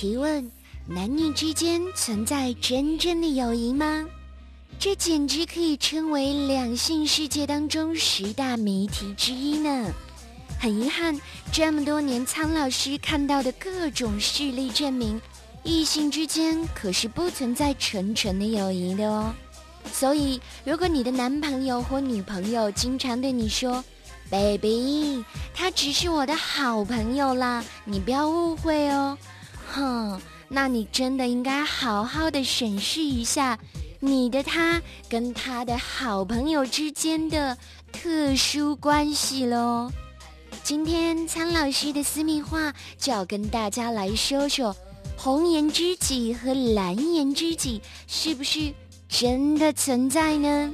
提问：男女之间存在真正的友谊吗？这简直可以称为两性世界当中十大谜题之一呢。很遗憾，这么多年，苍老师看到的各种事例证明，异性之间可是不存在纯纯的友谊的哦。所以，如果你的男朋友或女朋友经常对你说 “baby”，他只是我的好朋友啦，你不要误会哦。哼，那你真的应该好好的审视一下。你的他跟他的好朋友之间的特殊关系喽。今天苍老师的私密话就要跟大家来说说，红颜知己和蓝颜知己是不是真的存在呢？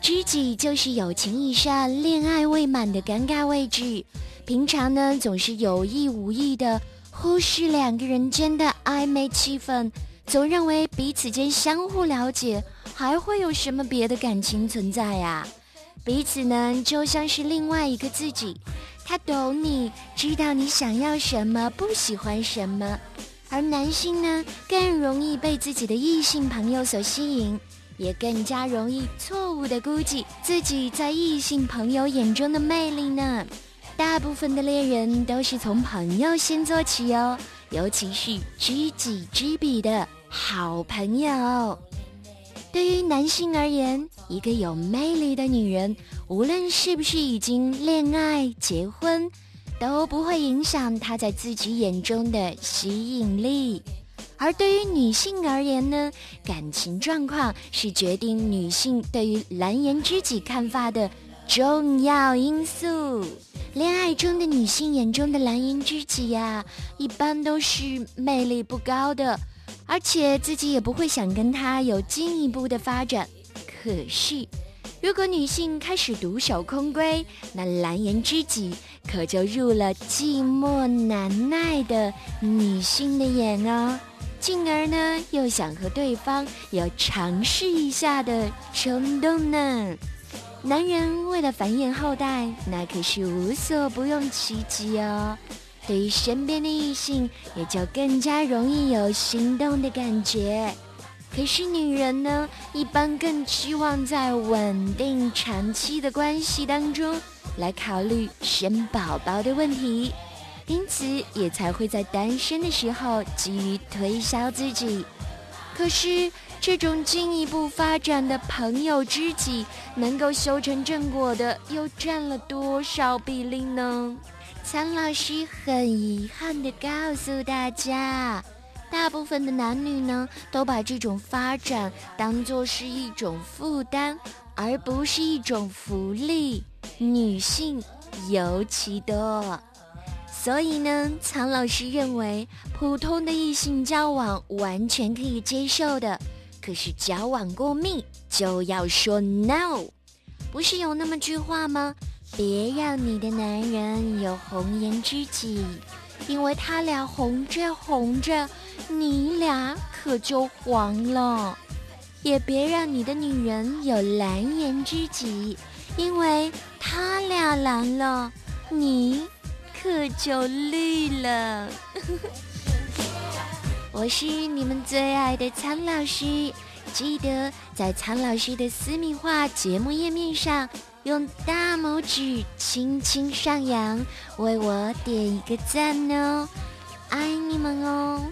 知己就是友情以上、恋爱未满的尴尬位置，平常呢总是有意无意的忽视两个人间的暧昧气氛。总认为彼此间相互了解，还会有什么别的感情存在呀？彼此呢，就像是另外一个自己，他懂你，知道你想要什么，不喜欢什么。而男性呢，更容易被自己的异性朋友所吸引，也更加容易错误的估计自己在异性朋友眼中的魅力呢。大部分的恋人都是从朋友先做起哦，尤其是知己知彼的。好朋友，对于男性而言，一个有魅力的女人，无论是不是已经恋爱、结婚，都不会影响他在自己眼中的吸引力。而对于女性而言呢，感情状况是决定女性对于蓝颜知己看法的重要因素。恋爱中的女性眼中的蓝颜知己呀，一般都是魅力不高的。而且自己也不会想跟他有进一步的发展。可是，如果女性开始独守空闺，那蓝颜知己可就入了寂寞难耐的女性的眼哦，进而呢又想和对方有尝试一下的冲动呢。男人为了繁衍后代，那可是无所不用其极哦。对于身边的异性，也就更加容易有心动的感觉。可是女人呢，一般更期望在稳定长期的关系当中来考虑生宝宝的问题，因此也才会在单身的时候急于推销自己。可是这种进一步发展的朋友知己，能够修成正果的，又占了多少比例呢？苍老师很遗憾地告诉大家，大部分的男女呢，都把这种发展当作是一种负担，而不是一种福利。女性尤其多，所以呢，苍老师认为，普通的异性交往完全可以接受的，可是交往过密就要说 no。不是有那么句话吗？别让你的男人有红颜知己，因为他俩红着红着，你俩可就黄了；也别让你的女人有蓝颜知己，因为他俩蓝了，你可就绿了。我是你们最爱的苍老师，记得在苍老师的私密化节目页面上。用大拇指轻轻上扬，为我点一个赞哦，爱你们哦！